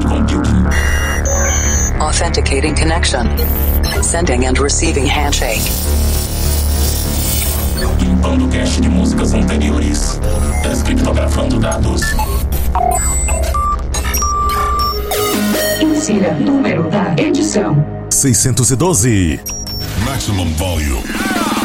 cloud computing. Authenticating connection. Sending and receiving handshake. Limpando cache de músicas anteriores. Descriptografando dados. Insira número da edição: 612. Maximum volume.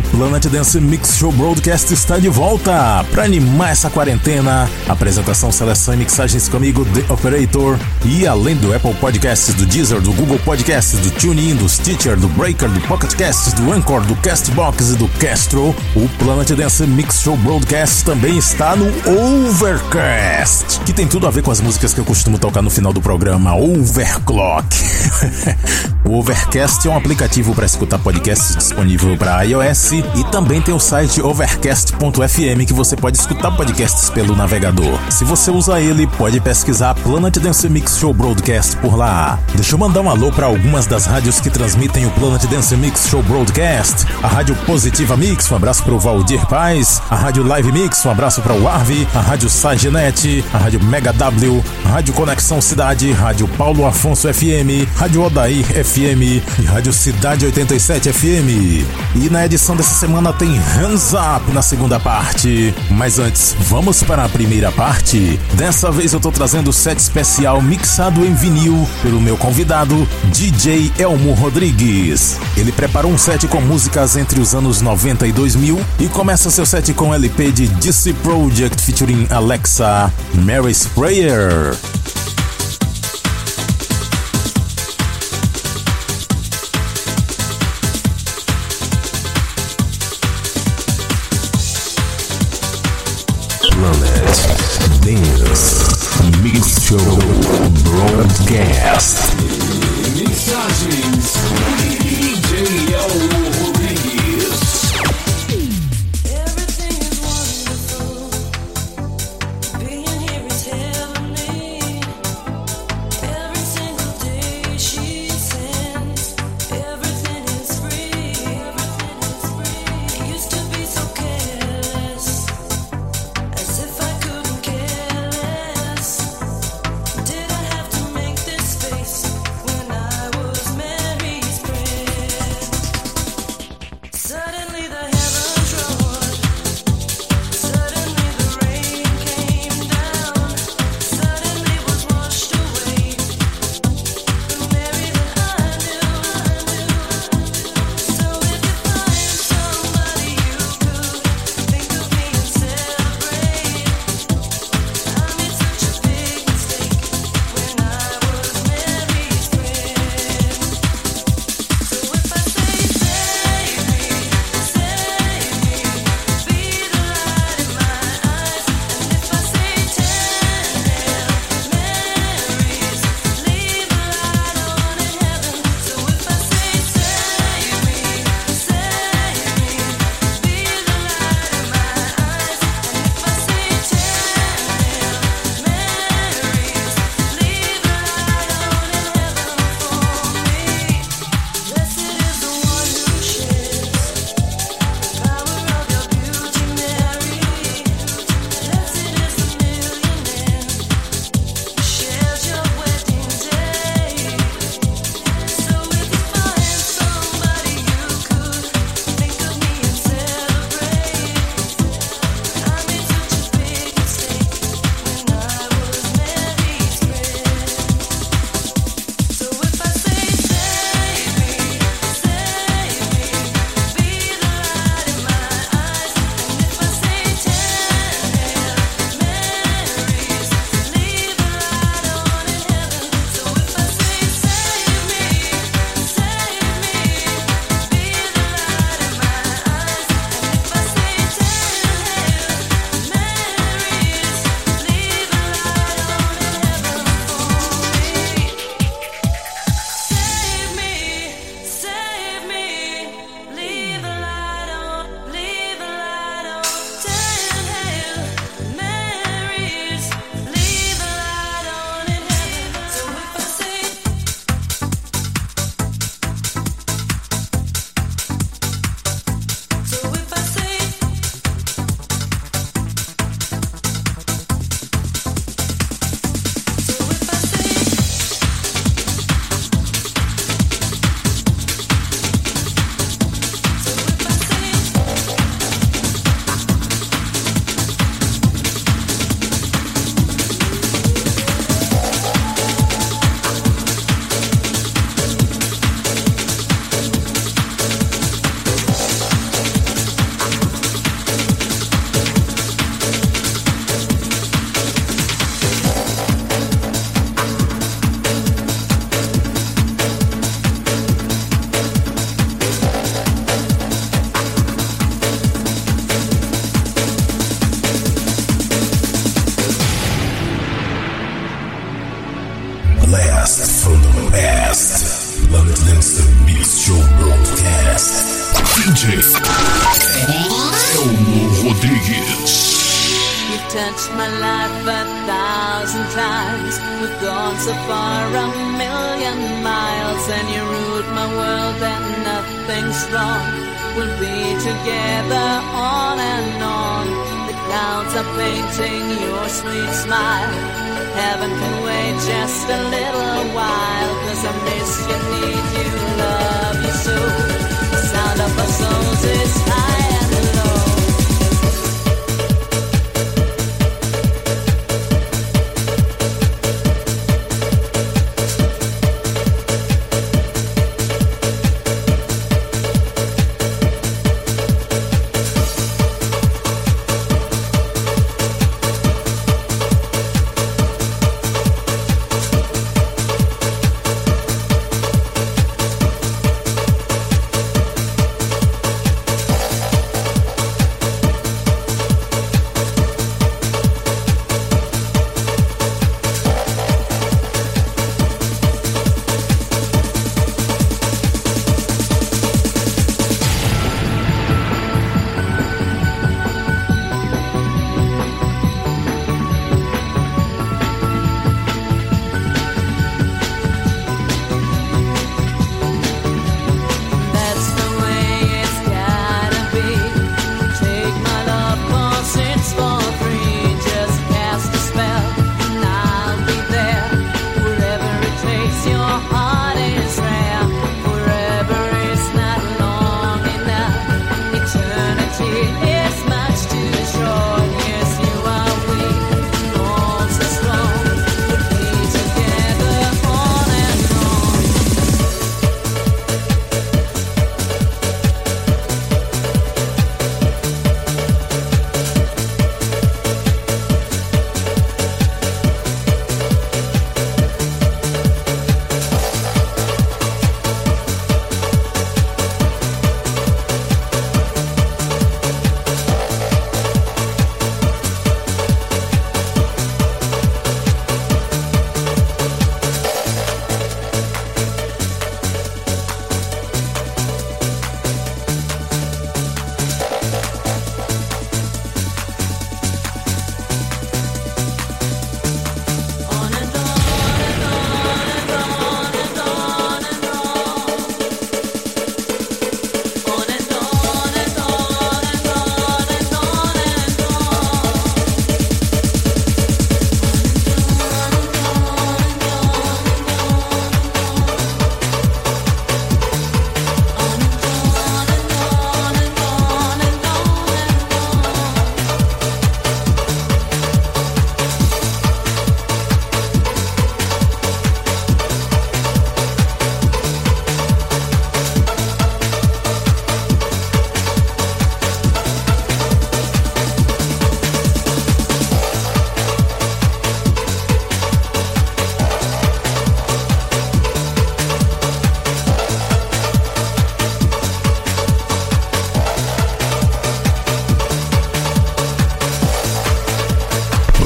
O Planet Dance Mix Show Broadcast está de volta para animar essa quarentena. Apresentação, seleção e mixagens comigo, The Operator. E além do Apple Podcasts, do Deezer, do Google Podcasts, do TuneIn, do Stitcher, do Breaker, do Pocket Casts, do Anchor, do Castbox e do Castro, o Planet Dance Mix Show Broadcast também está no Overcast, que tem tudo a ver com as músicas que eu costumo tocar no final do programa, Overclock. o Overcast é um aplicativo para escutar podcasts disponível para iOS e também tem o site overcast.fm que você pode escutar podcasts pelo navegador. Se você usa ele, pode pesquisar Planet Dance Mix Show Broadcast por lá. Deixa eu mandar um alô para algumas das rádios que transmitem o Planet Dance Mix Show Broadcast. A Rádio Positiva Mix, um abraço para o Valdir Paz. A Rádio Live Mix, um abraço para o Arvi. A Rádio Sagenet. A Rádio Mega W. A Rádio Conexão Cidade. Rádio Paulo Afonso FM. Rádio Odair FM. E Rádio Cidade 87 FM. E na edição dessa semana tem Hands Up na segunda parte. Mas antes, vamos para a primeira parte. Dessa vez eu tô trazendo o set especial mixado em vinil pelo meu convidado, DJ Elmo Rodrigues. Ele preparou um set com músicas entre os anos 90 e 2000 e começa seu set com LP de DC Project featuring Alexa, Mary's Prayer. Show Broadcast. DJ Elmo Rodrigues. You've touched my life a thousand times. We've gone so far a million miles, and you ruled my world, and nothing's wrong. We'll be together on and on. The clouds are painting your sweet smile. Heaven can wait just a little while, cause I miss you, need you, love you so. Sound of high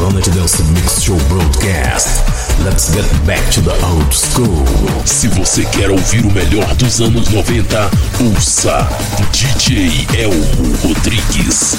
Planet Dance Mix Show Broadcast. Let's get back to the old school. Se você quer ouvir o melhor dos anos 90, ouça DJ Elmo Rodrigues.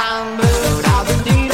I'm moved. I've been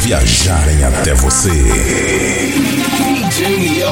viajarem até você. DJ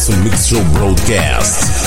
Dance Mix Show Broadcast.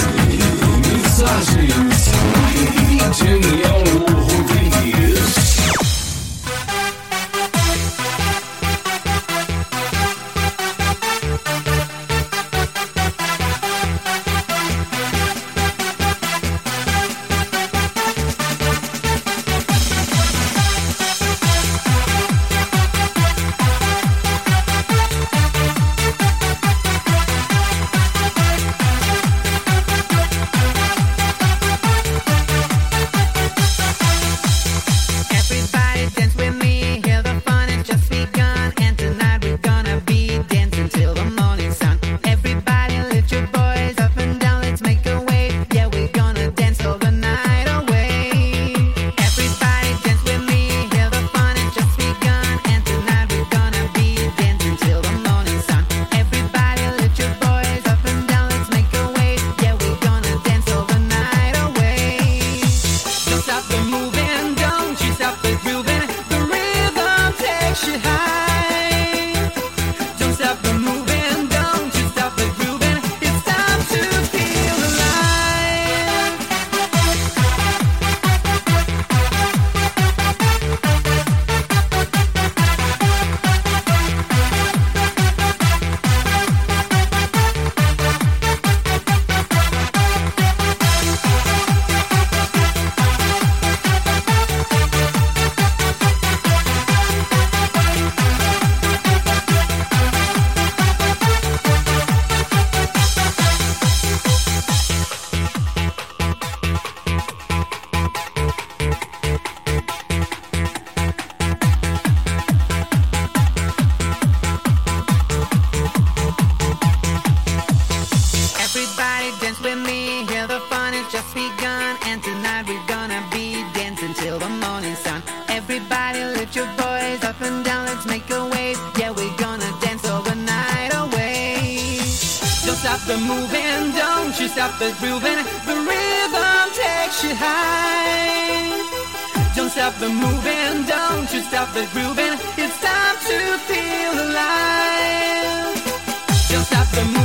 The moving,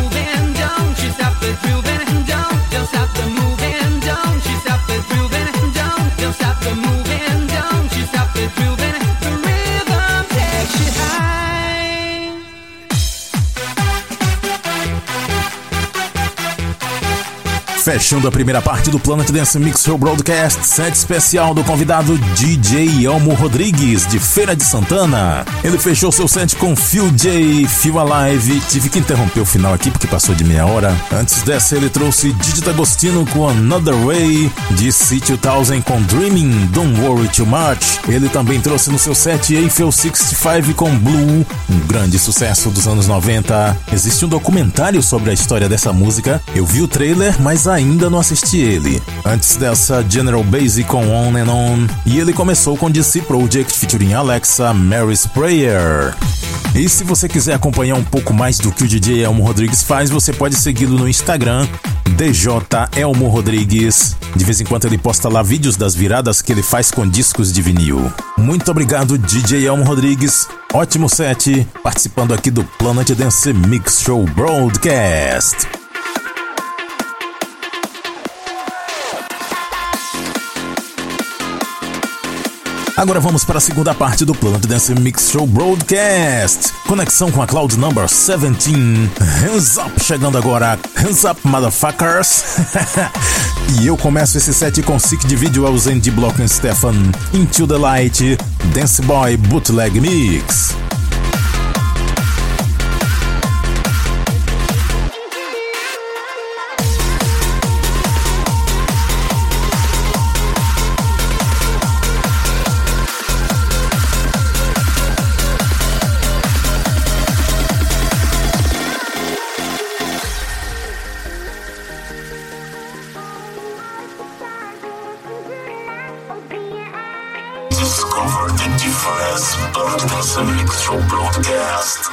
Fechando a primeira parte do Planet Dance Mix Show Broadcast, set especial do convidado DJ Elmo Rodrigues, de Feira de Santana. Ele fechou seu set com Phil J, Feel Alive. Tive que interromper o final aqui porque passou de meia hora. Antes dessa, ele trouxe Digita Agostino com Another Way, de C2000 com Dreaming, Don't Worry Too Much. Ele também trouxe no seu set Eiffel 65 com Blue, um grande sucesso dos anos 90. Existe um documentário sobre a história dessa música. Eu vi o trailer, mas ainda não assisti ele. Antes dessa, General Basic com On and On. E ele começou com DC Project featuring Alexa, Mary's Prayer. E se você quiser acompanhar um pouco mais do que o DJ Elmo Rodrigues faz, você pode segui-lo no Instagram, DJ Elmo Rodrigues. De vez em quando ele posta lá vídeos das viradas que ele faz com discos de vinil. Muito obrigado, DJ Elmo Rodrigues. Ótimo set, participando aqui do Planet Dance Mix Show Broadcast. Agora vamos para a segunda parte do Planet Dance Mix Show Broadcast. Conexão com a Cloud Number 17. Hands up, chegando agora. Hands up, motherfuckers. e eu começo esse set com Sick de Visuals and D Block and Stefan. Into the Light. Dance Boy Bootleg Mix. Show Broadcast.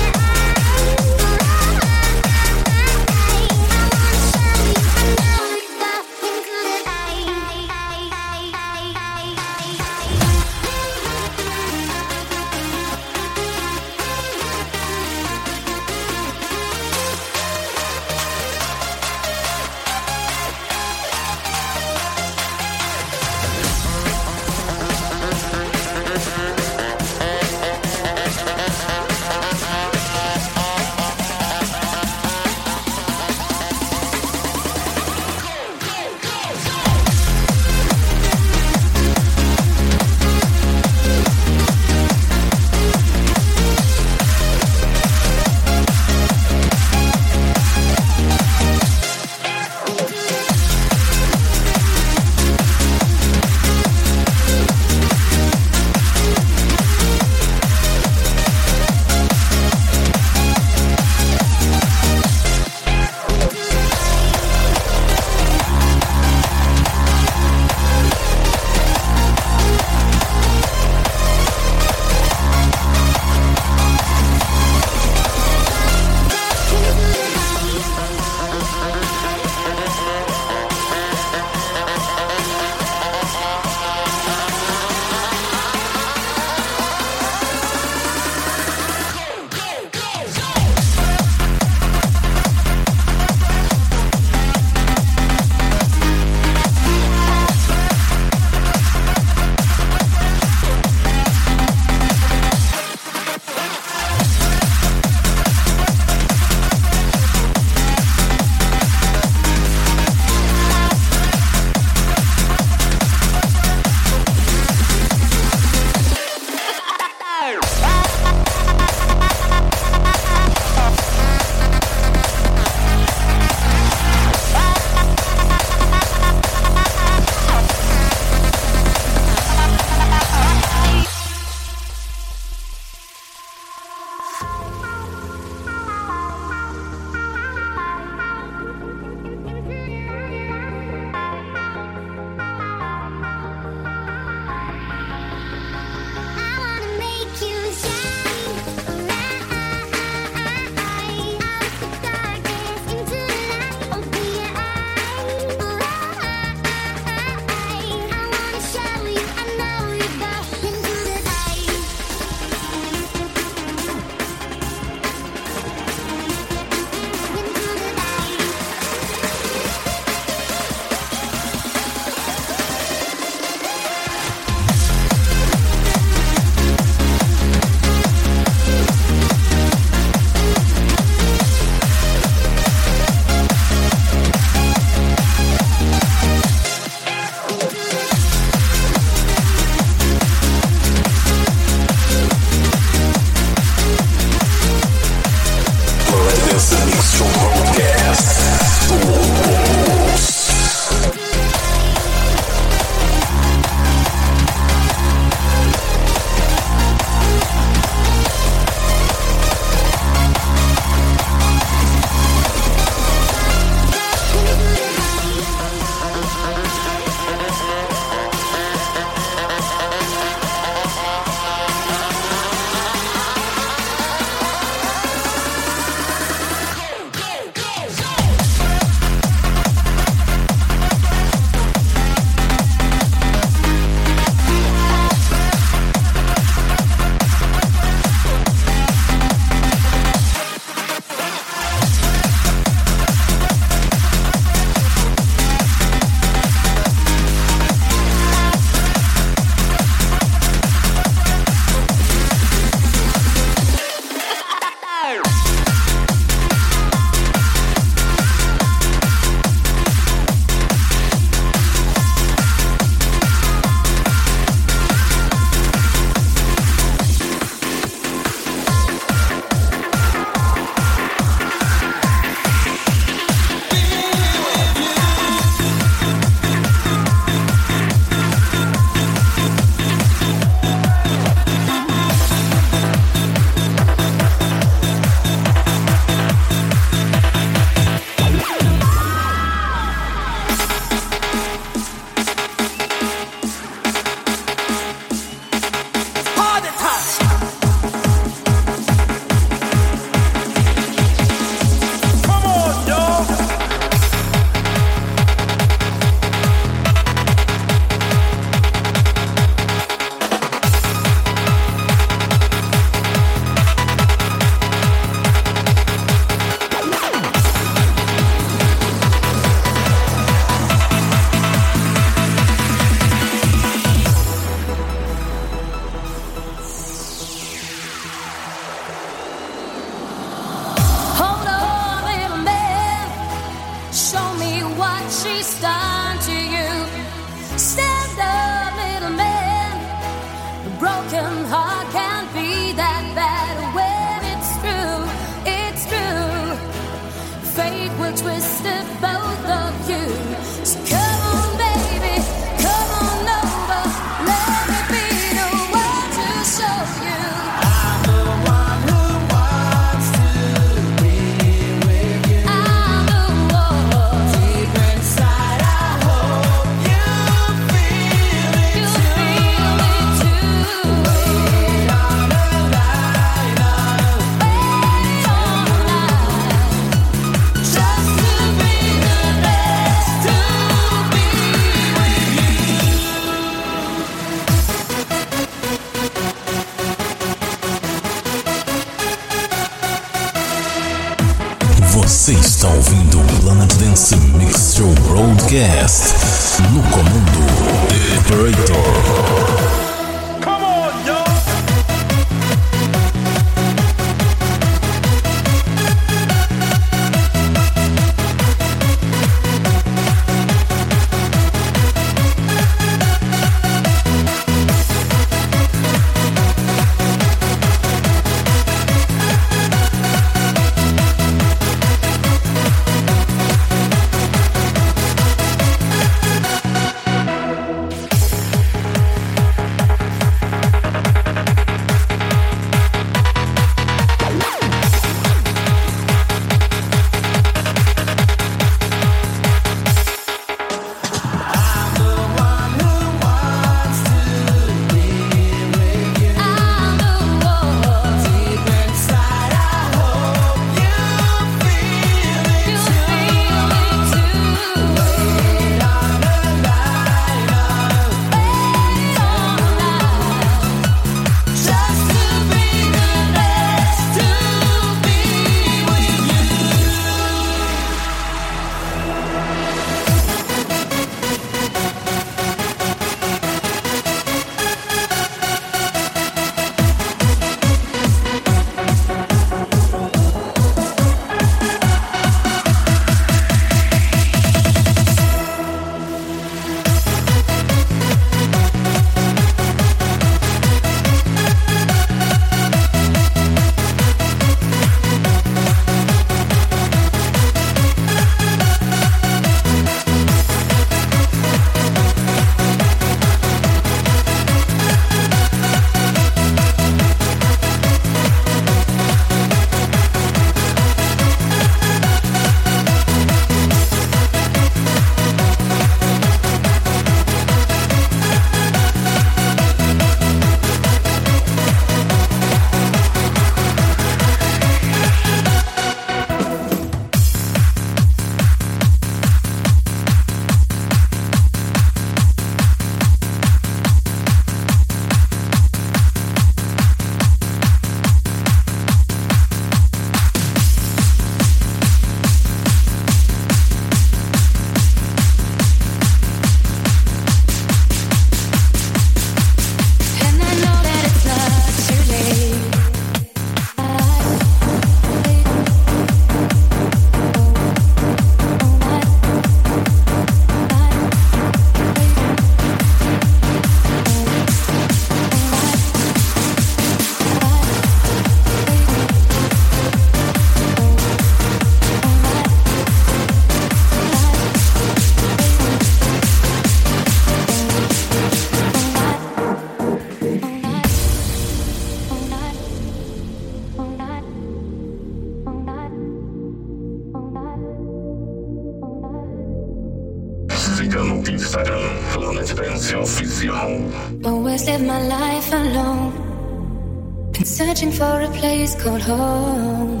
called home.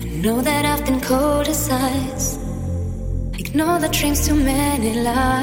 I know that I've been cold as ice. Ignore the dreams too many lies.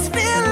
just feel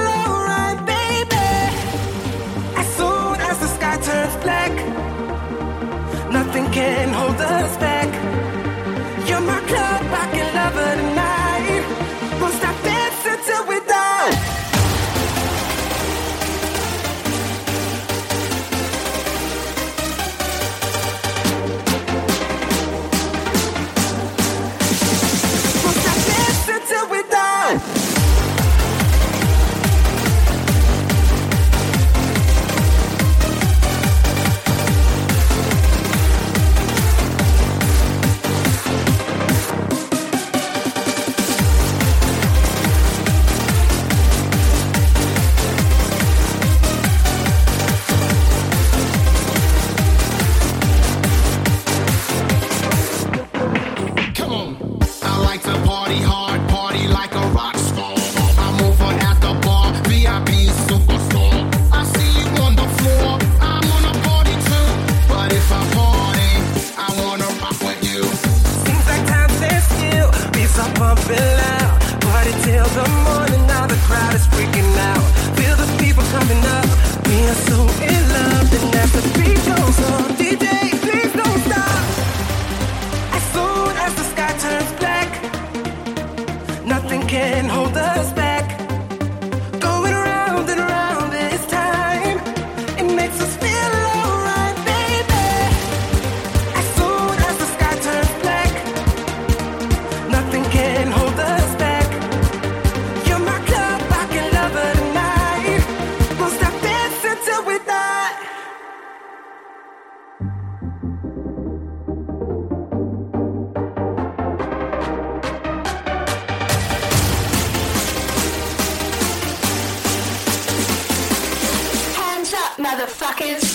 motherfuckers.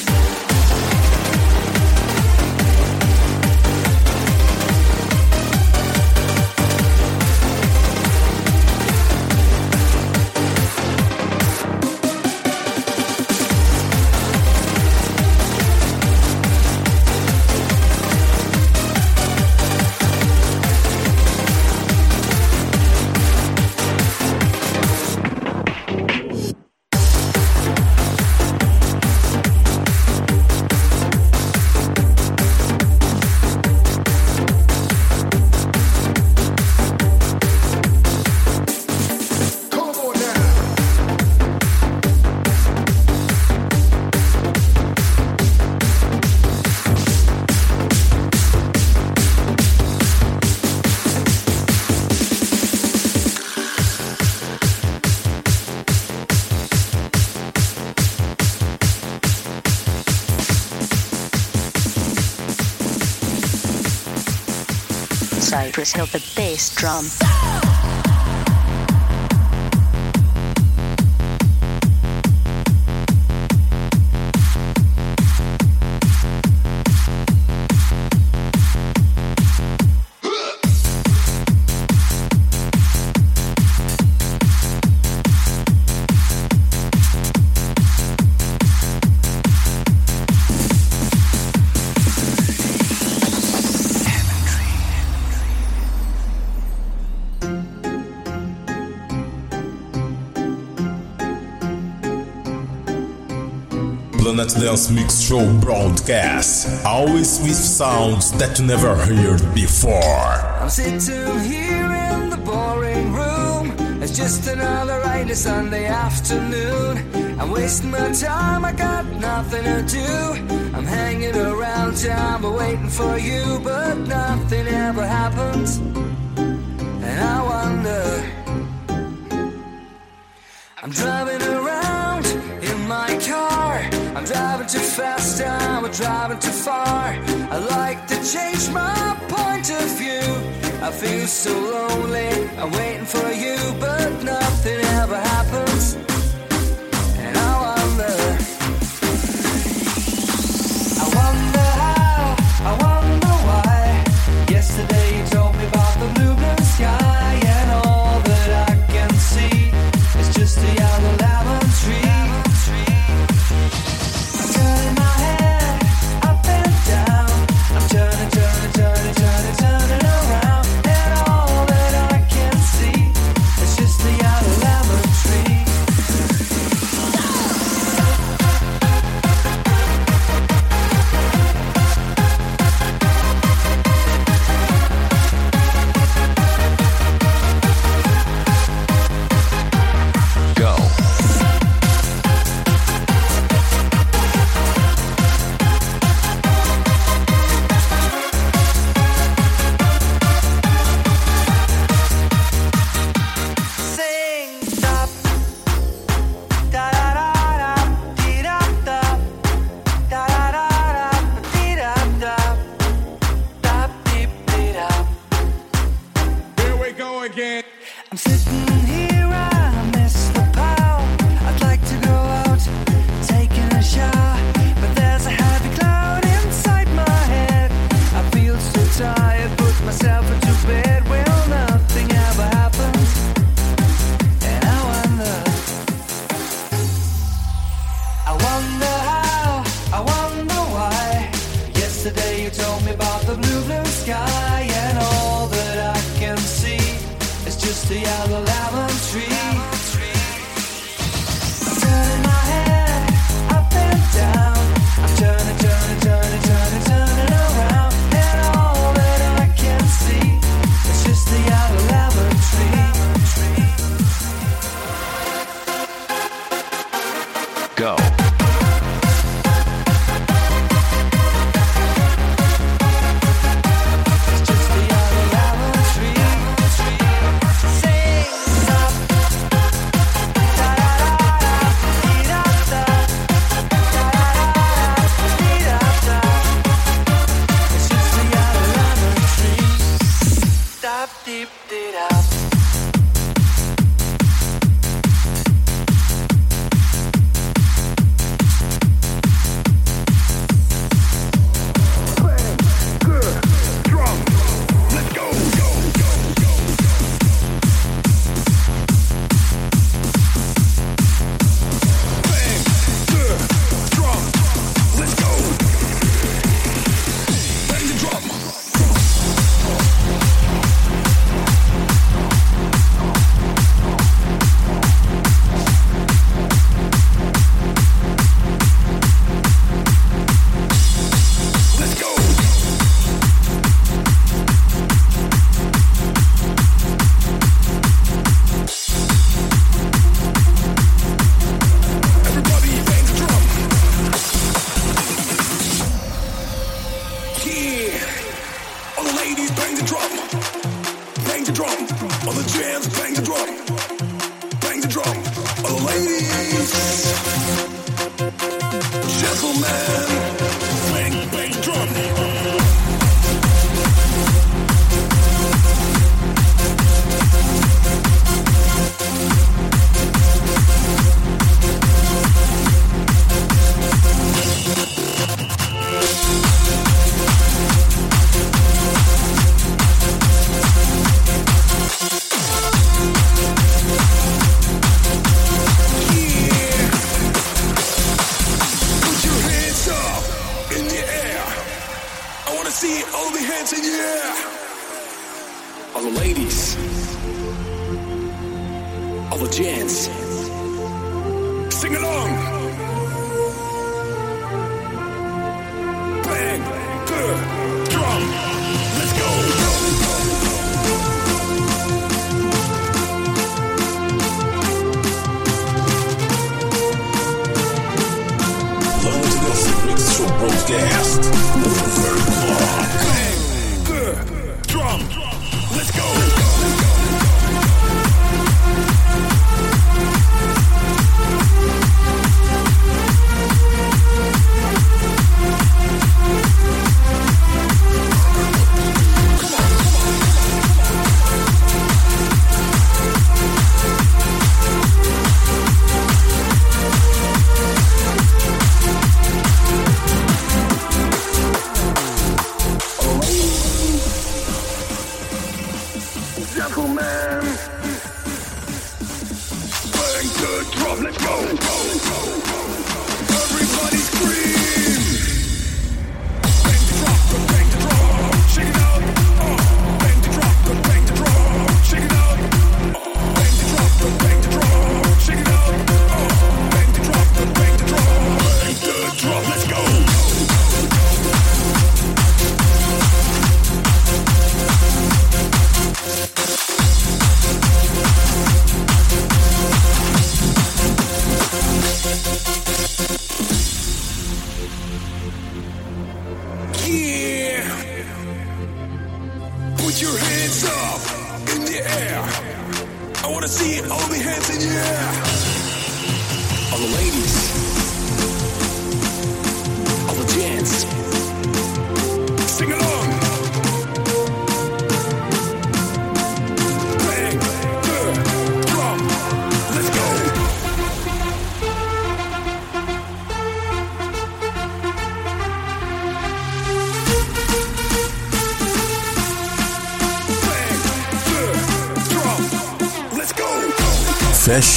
was held the bass drum. Dance Mix Show broadcast, always with sounds that you never heard before. I'm sitting here in the boring room. It's just another rainy Sunday afternoon. I'm wasting my time, I got nothing to do. I'm hanging around town, but waiting for you, but nothing ever happens. And I wonder, I'm driving around in my car. I'm driving too fast, I'm driving too far. I like to change my point of view. I feel so lonely, I'm waiting for you, but nothing ever happens.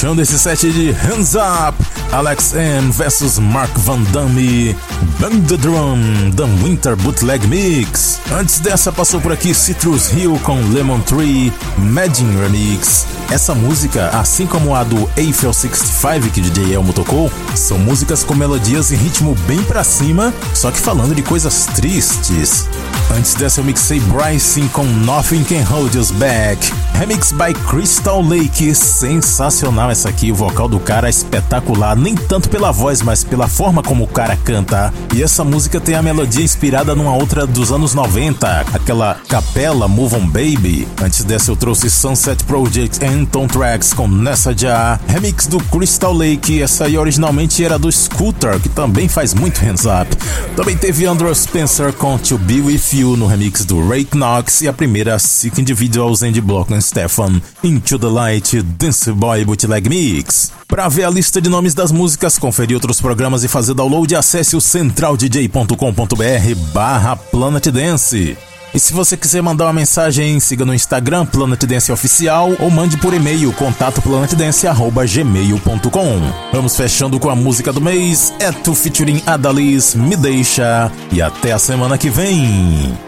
Fechando esse set de Hands Up, Alex M versus Mark Van Damme, Bang the Drum, The Winter Bootleg Mix. Antes dessa passou por aqui Citrus Hill com Lemon Tree, Imagine Remix. Essa música, assim como a do Eiffel 65 que DJ Elmo tocou, são músicas com melodias e ritmo bem pra cima, só que falando de coisas tristes. Antes dessa eu mixei Bryson com Nothing Can Hold Us Back, remix by Crystal Lake, sensacional essa aqui, o vocal do cara é espetacular, nem tanto pela voz, mas pela forma como o cara canta. E essa música tem a melodia inspirada numa outra dos anos 90, aquela capela Move On Baby. Antes dessa eu trouxe Sunset Project and Tom Tracks com Nessa Já, remix do Crystal Lake, essa aí originalmente era do Scooter, que também faz muito hands up. Também teve Andrew Spencer com To Be With You no remix do Ray Knox e a primeira Sick Individuals and Block and Stefan Into the Light Dance Boy Bootleg Mix. Para ver a lista de nomes das músicas, conferir outros programas e fazer download, acesse o centraldj.com.br barra Planet Dance. E se você quiser mandar uma mensagem, siga no Instagram Planet Dance Oficial ou mande por e-mail contato planetdance@gmail.com. Vamos fechando com a música do mês, Eto featuring Adalis, Me Deixa e até a semana que vem.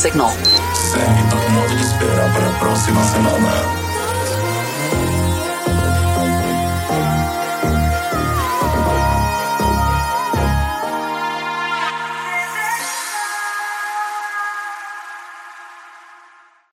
signal.